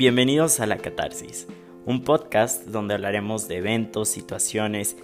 Bienvenidos a La Catarsis, un podcast donde hablaremos de eventos, situaciones,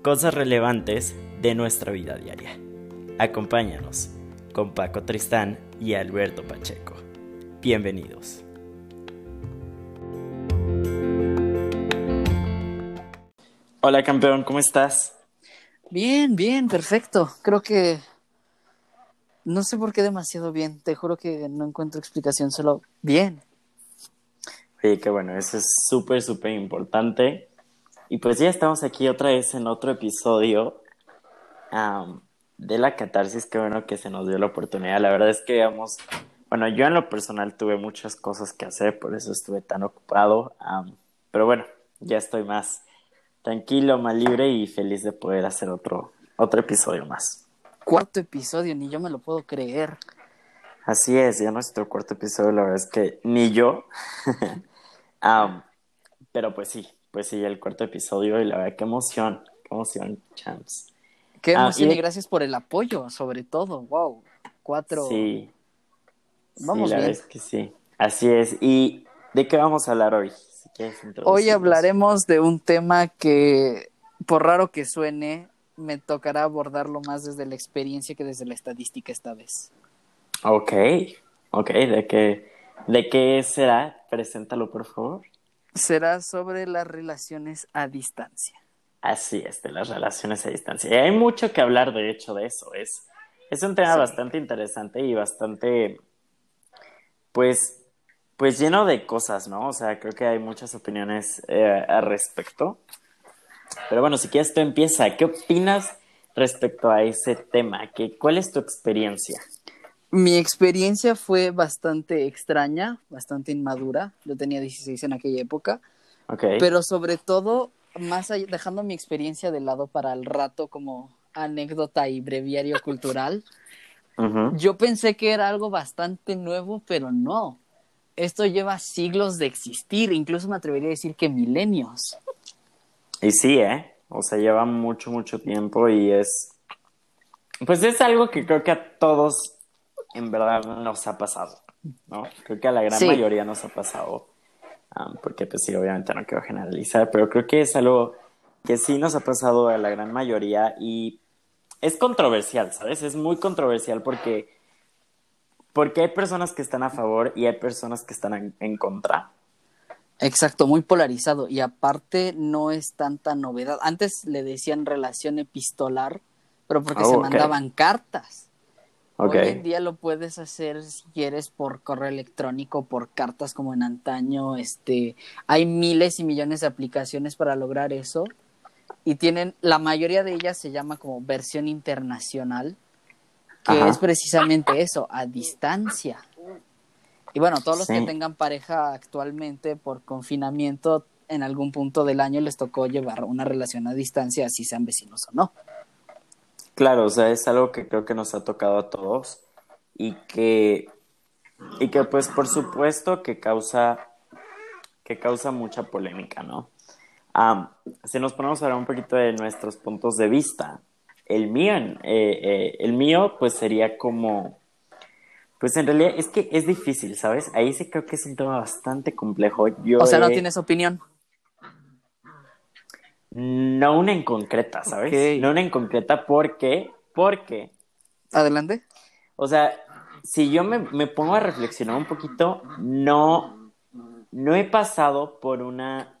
cosas relevantes de nuestra vida diaria. Acompáñanos con Paco Tristán y Alberto Pacheco. Bienvenidos. Hola campeón, ¿cómo estás? Bien, bien, perfecto. Creo que no sé por qué demasiado bien. Te juro que no encuentro explicación, solo bien. Sí, que bueno, eso es súper, súper importante. Y pues ya estamos aquí otra vez en otro episodio de la catarsis. Qué bueno que se nos dio la oportunidad. La verdad es que, digamos, bueno, yo en lo personal tuve muchas cosas que hacer, por eso estuve tan ocupado. pero bueno, ya estoy más tranquilo, más libre y feliz de poder hacer otro, otro episodio más. Cuarto episodio, ni yo me lo puedo creer. Así es, ya nuestro cuarto episodio, la verdad es que ni yo. pero pues sí, pues sí, el cuarto episodio y la verdad, qué emoción, qué emoción, champs. Qué ah, emoción y, gracias por el apoyo, sobre todo, wow, cuatro. Sí, vamos sí, la que sí, así es. ¿Y de qué vamos a hablar hoy? hoy hablaremos de un tema que, por raro que suene, me tocará abordarlo más desde la experiencia que desde la estadística esta vez. Ok, ok, ¿de qué, de qué será? Preséntalo, por favor. Será sobre las relaciones a distancia. Así es, de las relaciones a distancia. Y hay mucho que hablar, de hecho, de eso. Es, es un tema bastante interesante y bastante, pues, pues lleno de cosas, ¿no? O sea, creo que hay muchas opiniones eh, al respecto. Pero bueno, si quieres tú empieza. ¿Qué opinas respecto a ese tema? ¿Qué, ¿Cuál es tu experiencia? Mi experiencia fue bastante extraña, bastante inmadura. Yo tenía 16 en aquella época. Okay. Pero sobre todo, más allá, dejando mi experiencia de lado para el rato como anécdota y breviario cultural, yo pensé que era algo bastante nuevo, pero no. Esto lleva siglos de existir, incluso me atrevería a decir que milenios. Y sí, ¿eh? O sea, lleva mucho, mucho tiempo y es... Pues es algo que creo que a todos en verdad nos ha pasado, ¿no? Creo que a la gran mayoría nos ha pasado, porque pues sí, obviamente no quiero generalizar, pero creo que es algo que sí nos ha pasado a la gran mayoría y es controversial, ¿sabes? Es muy controversial porque, porque hay personas que están a favor y hay personas que están en contra. Exacto, muy polarizado y aparte no es tanta novedad. Antes le decían relación epistolar, pero porque oh, se mandaban cartas. Hoy en día lo puedes hacer si quieres por correo electrónico, por cartas como en antaño. Este, hay miles y millones de aplicaciones para lograr eso y tienen la mayoría de ellas se llama como versión internacional, que es precisamente eso, a distancia. Y bueno, todos los que tengan pareja actualmente por confinamiento, en algún punto del año les tocó llevar una relación a distancia, así sean vecinos o no. Claro, o sea, es algo que creo que nos ha tocado a todos y que, y que pues por supuesto que causa, que causa mucha polémica, ¿no? si nos ponemos a hablar un poquito de nuestros puntos de vista, el mío, eh, eh, el mío pues sería como pues en realidad es que es difícil, ¿sabes? Ahí sí creo que es un tema bastante complejo. Yo o sea, ¿no tienes opinión? No una en concreta, ¿sabes? No una en concreta porque, porque... Adelante. O sea, si yo me, me, pongo a reflexionar un poquito, no, no he pasado por una,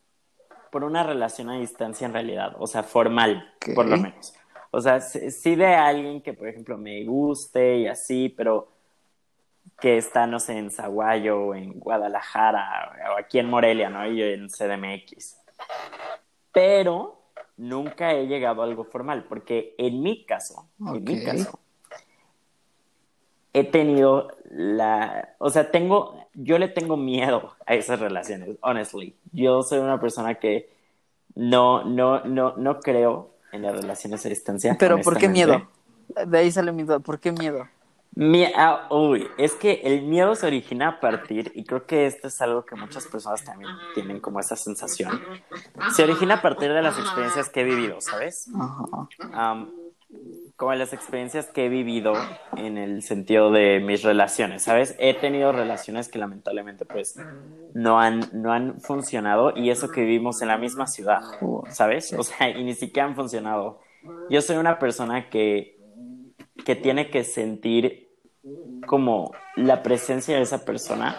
por una relación a distancia en realidad, o sea, formal, por lo menos. O sea, sí de alguien que, por ejemplo, me guste y así, pero que está, no sé, en Zaguayo o en Guadalajara o aquí en Morelia, ¿no? Y en CDMX. Pero nunca he llegado a algo formal, porque en mi caso, en mi caso, he tenido la, o sea, tengo, yo le tengo miedo a esas relaciones, honestly. Yo soy una persona que no, no, no, no creo en las relaciones a distancia. Pero ¿por qué miedo? De ahí sale mi duda, ¿por qué miedo? Ah, uy, es que el miedo se origina a partir, y creo que esto es algo que muchas personas también tienen como esa sensación, se origina a partir de las experiencias que he vivido, ¿sabes? como las experiencias que he vivido en el sentido de mis relaciones, ¿sabes? He tenido relaciones que lamentablemente pues no han, no han funcionado y eso que vivimos en la misma ciudad, ¿sabes? O sea, y ni siquiera han funcionado. Yo soy una persona que, que tiene que sentir como la presencia de esa persona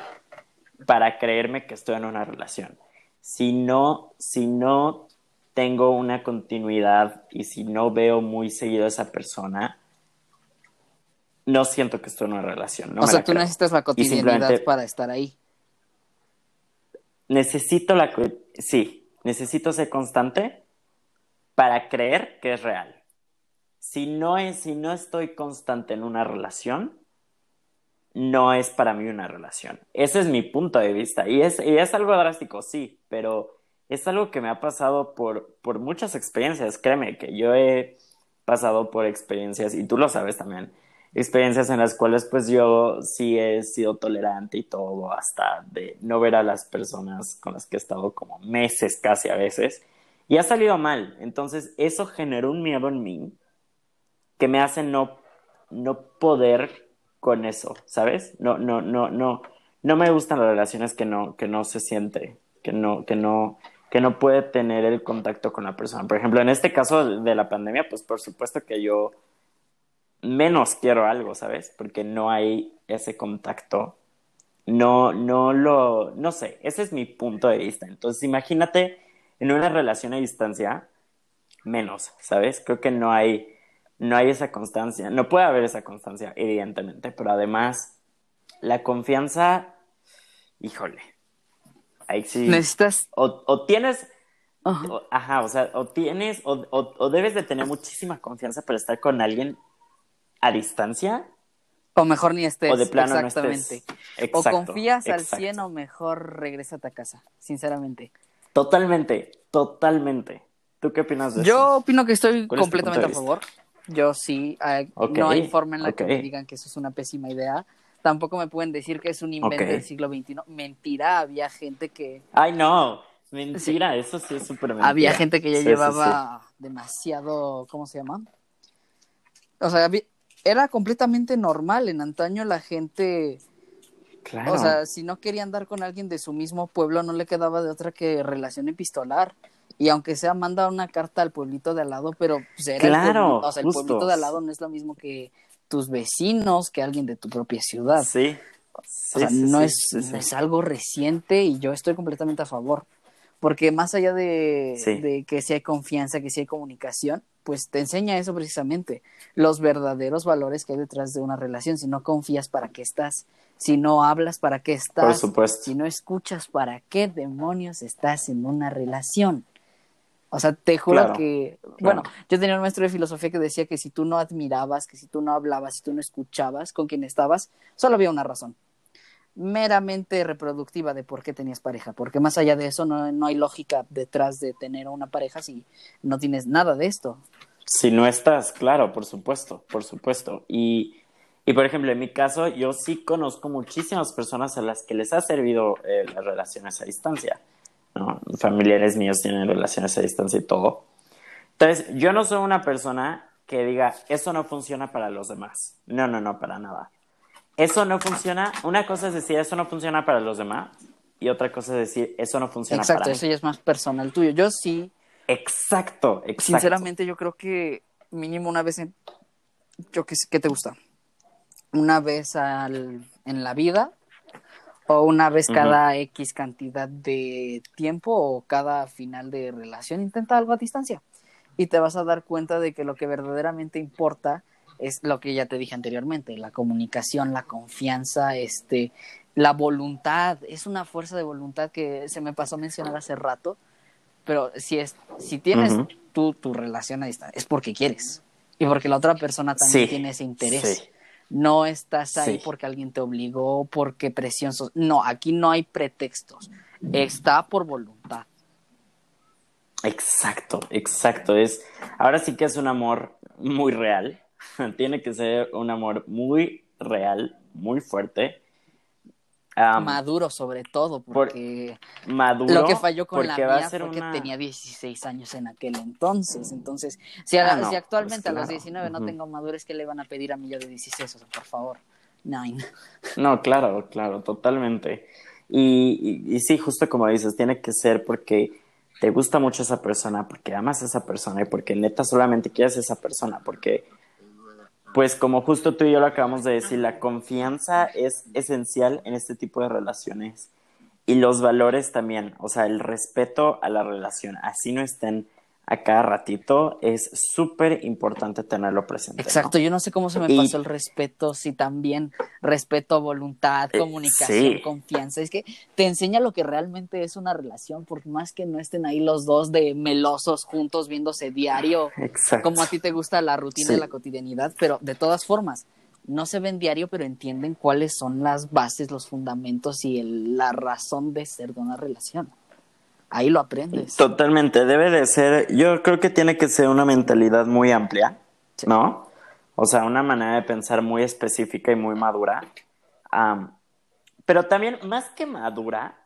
para creerme que estoy en una relación. Si no, si no tengo una continuidad y si no veo muy seguido a esa persona, no siento que estoy en una relación. o sea, tú necesitas la cotidianidad para estar ahí. Necesito la... Sí, necesito ser constante para creer que es real. Si no, es, si no estoy constante en una relación, no es para mí una relación. Ese es mi punto de vista. Y es, y es algo drástico, sí, pero es algo que me ha pasado por, por muchas experiencias. Créeme que yo he pasado por experiencias, y tú lo sabes también, experiencias en las cuales pues yo sí he sido tolerante y todo, hasta de no ver a las personas con las que he estado como meses casi a veces, y ha salido mal. Entonces eso generó un miedo en mí que me hace no, no poder con eso, ¿sabes? No, no, no, no, no me gustan las relaciones que no, que no se siente, que no, que no, que no puede tener el contacto con la persona. Por ejemplo, en este caso de la pandemia, pues por supuesto que yo menos quiero algo, ¿sabes? Porque no hay ese contacto. No, no lo, no sé, ese es mi punto de vista. Entonces, imagínate en una relación a distancia, menos, ¿sabes? Creo que no hay, no hay esa constancia. No puede haber esa constancia, evidentemente, pero además, la confianza, híjole, Ahí sí. Necesitas. O, tienes. Ajá. O, sea, o tienes. O, debes de tener muchísima confianza para estar con alguien a distancia. O mejor ni estés. O de plano Exactamente. o confías al 100 o mejor regrésate a casa, sinceramente. Totalmente, totalmente. ¿Tú qué opinas de eso? Yo opino que estoy completamente a favor. Yo sí. Eh, no hay forma en la que me digan que eso es una pésima idea tampoco me pueden decir que es un invento del siglo XXI. Mentira, había gente que... Ay, no, mentira, eso sí es súper mentira. Había gente que ya llevaba demasiado, ¿cómo se llama? O sea, era completamente normal. En antaño la gente... Claro. O sea, si no quería andar con alguien de su mismo pueblo, no le quedaba de otra que relación epistolar. Y aunque sea, manda una carta al pueblito de al lado, pero pues era claro, o sea, el pueblito de al lado no es lo mismo que tus vecinos que alguien de tu propia ciudad. Sí. o sea, no, es, es algo reciente y yo estoy completamente a favor. Porque más allá de, de que si hay confianza, que si hay comunicación, pues te enseña eso precisamente, los verdaderos valores que hay detrás de una relación. Si no confías, ¿para qué estás? Si no hablas, ¿para qué estás? Por supuesto. Si no escuchas, ¿para qué demonios estás en una relación? O sea, te juro que, bueno, yo tenía un maestro de filosofía que decía que si tú no admirabas, que si tú no hablabas, si tú no escuchabas con quien estabas, solo había una razón, meramente reproductiva de por qué tenías pareja, porque más allá de eso no, no hay lógica detrás de tener una pareja si no tienes nada de esto. Si no estás, claro, por supuesto, por supuesto. Y, y por ejemplo, en mi caso, yo sí conozco muchísimas personas a las que les ha servido eh, las relaciones a distancia Familiares míos tienen relaciones a distancia y todo. Entonces, yo no soy una persona que diga, eso no funciona para los demás. No, no, no, para nada. Eso no funciona. Una cosa es decir, eso no funciona para los demás. Y otra cosa es decir, eso no funciona para mí. Exacto, eso ya es más personal tuyo. Yo sí. Exacto, exacto. Sinceramente, yo creo que mínimo una vez en. Yo qué, ¿qué te gusta? Una vez al, en la vida o una vez cada X cantidad de tiempo o cada final de relación, intenta algo a distancia. Y te vas a dar cuenta de que lo que verdaderamente importa es lo que ya te dije anteriormente, la comunicación, la confianza, este, la voluntad, es una fuerza de voluntad que se me pasó a mencionar hace rato, pero si es, si tienes tú tu relación a distancia, es porque quieres. Y porque la otra persona también tiene ese interés. No estás ahí porque alguien te obligó, porque presión. No, aquí no hay pretextos. Está por voluntad. Exacto, exacto. Es, ahora sí que es un amor muy real. Tiene que ser un amor muy real, muy fuerte. Maduro sobre todo, porque maduro, lo que falló con la mía fue que tenía 16 años en aquel entonces. Entonces, si, ah, pues actualmente a los 19 no tengo madurez, ¿qué le van a pedir a mí yo de 16? O sea, por favor, nine. No, claro, claro, totalmente. Y, y, sí, justo como dices, tiene que ser porque te gusta mucho esa persona, porque amas a esa persona y porque neta solamente quieres a esa persona, porque pues como justo tú y yo lo acabamos de decir, la confianza es esencial en este tipo de relaciones. Y los valores también, o sea, el respeto a la relación, así no estén a cada ratito, es súper importante tenerlo presente. Exacto, yo no sé cómo se me pasó el respeto, si también respeto, voluntad, eh, comunicación, confianza, es que te enseña lo que realmente es una relación, por más que no estén ahí los dos de melosos juntos viéndose diario, como a ti te gusta la rutina y la cotidianidad, pero de todas formas, no se ven diario, pero entienden cuáles son las bases, los fundamentos y la razón de ser de una relación ahí lo aprendes. Totalmente, debe de ser, yo creo que tiene que ser una mentalidad muy amplia, ¿no? O sea, una manera de pensar muy específica y muy madura. pero también, más que madura,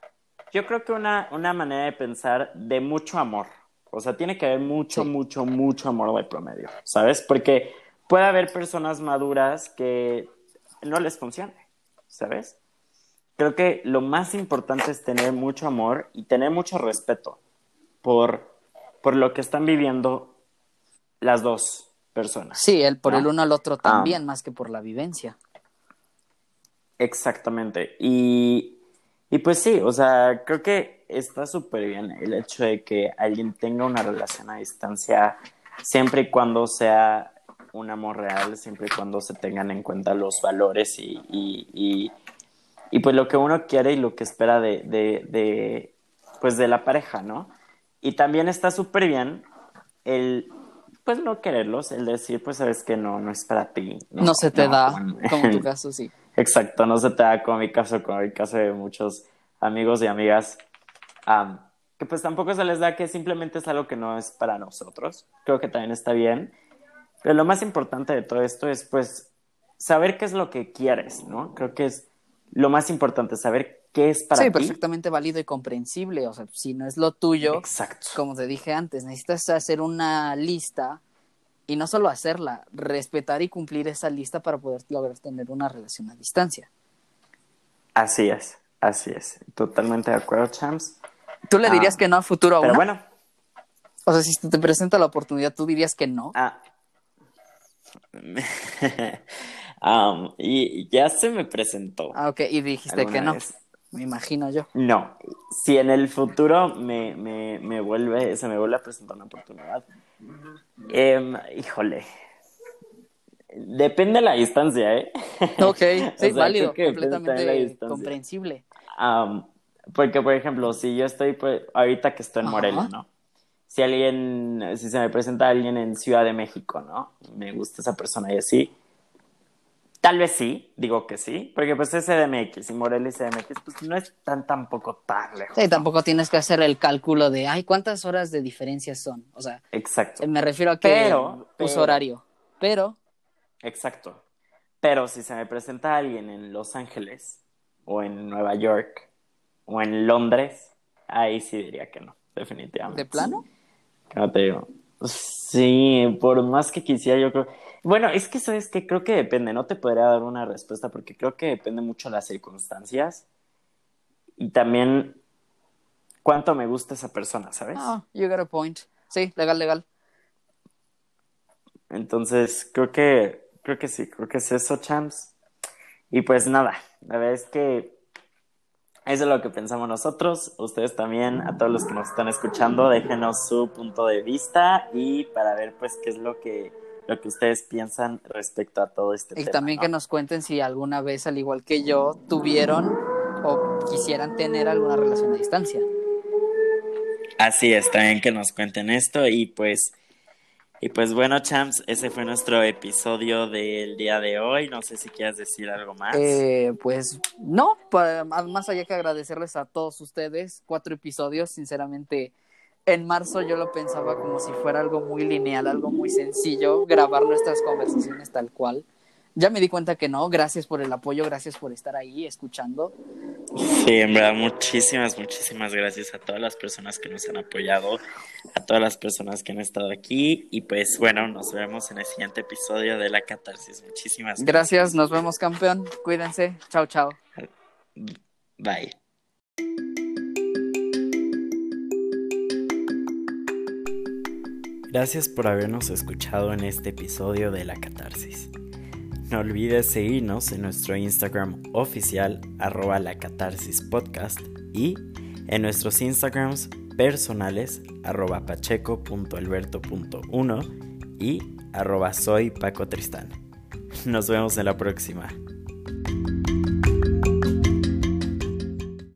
yo creo que una, una manera de pensar de mucho amor. O sea, tiene que haber mucho, mucho, mucho amor de promedio, ¿sabes? Porque puede haber personas maduras que no les funcione, ¿sabes? Creo que lo más importante es tener mucho amor y tener mucho respeto por, por lo que están viviendo las dos personas. Sí, el por el uno al otro también, ah. más que por la vivencia. Exactamente. Y, y pues sí, o sea, creo que está súper bien el hecho de que alguien tenga una relación a distancia, siempre y cuando sea un amor real, siempre y cuando se tengan en cuenta los valores y, y y pues lo que uno quiere y lo que espera de, de, de pues de la pareja, ¿no? Y también está súper bien el, pues no quererlos, el decir, pues sabes que no, no es para ti. No, se te da, como en tu caso, sí. Exacto, no se te da como mi caso, como el caso de muchos amigos y amigas, que pues tampoco se les da que simplemente es algo que no es para nosotros. Creo que también está bien. Pero lo más importante de todo esto es pues saber qué es lo que quieres, ¿no? Creo que es lo más importante, es saber qué es para ti. Sí, perfectamente válido y comprensible. O sea, si no es lo tuyo, Exacto. como te dije antes, necesitas hacer una lista y no solo hacerla, respetar y cumplir esa lista para poder lograr tener una relación a distancia. Así es, así es. Totalmente de acuerdo, Champs. ¿Tú le dirías ah, que no a futuro a Pero bueno. O sea, si te presenta la oportunidad, ¿tú dirías que no? Ah. y ya se me presentó. Ah, ok, y dijiste que no. Me imagino yo. No, si en el futuro me, me, me vuelve, se me vuelve a presentar una oportunidad, em, híjole, depende de la distancia, ¿eh? Ok, sí, válido, completamente comprensible. porque, por ejemplo, si yo estoy, pues, ahorita que estoy en Morelia, ¿no? Si alguien, si se me presenta alguien en Ciudad de México, ¿no? Me gusta esa persona y así, Tal vez sí, digo que sí, porque pues es CDMX y Morelia y CDMX pues no es tan tampoco tan lejos. Sí, tampoco tienes que hacer el cálculo de, ay, ¿cuántas horas de diferencia son? O sea, exacto. Me refiero a que pero, uso horario, pero... Exacto. Pero si se me presenta alguien en Los Ángeles o en Nueva York o en Londres, ahí sí diría que no, definitivamente. ¿De plano? No te digo. Sí, por más que quisiera, yo creo bueno, es que sabes que creo que depende, no te podría dar una respuesta porque creo que depende mucho de las circunstancias y también cuánto me gusta esa persona, ¿sabes? Ah, you got a point. Sí, legal, legal. Entonces, creo que creo que sí, creo que es eso, champs. Y pues nada, la verdad es que eso es lo que pensamos nosotros. Ustedes también, a todos los que nos están escuchando, déjenos su punto de vista y para ver pues qué es lo que lo que ustedes piensan respecto a todo este y tema. Y también que nos cuenten si alguna vez, al igual que yo, tuvieron o quisieran tener alguna relación a distancia. Así es, también que nos cuenten esto y pues y pues bueno, champs, ese fue nuestro episodio del día de hoy. No sé si quieres decir algo más. Eh, pues no, más allá que agradecerles a todos ustedes, cuatro episodios, sinceramente en marzo yo lo pensaba como si fuera algo muy lineal, algo muy sencillo, grabar nuestras conversaciones tal cual. Ya me di cuenta que no, gracias por el apoyo, gracias por estar ahí escuchando. Sí, en verdad, muchísimas, muchísimas gracias a todas las personas que nos han apoyado, a todas las personas que han estado aquí y pues bueno, nos vemos en el siguiente episodio de La Catarsis. Muchísimas gracias. Gracias, nos vemos campeón. Cuídense. Chao, chao. Bye. Gracias por habernos escuchado en este episodio de La Catarsis. No olvides seguirnos en nuestro Instagram oficial arroba la catarsis podcast y en nuestros Instagrams personales arroba pacheco.alberto.1 y arroba soy Paco Tristán. Nos vemos en la próxima.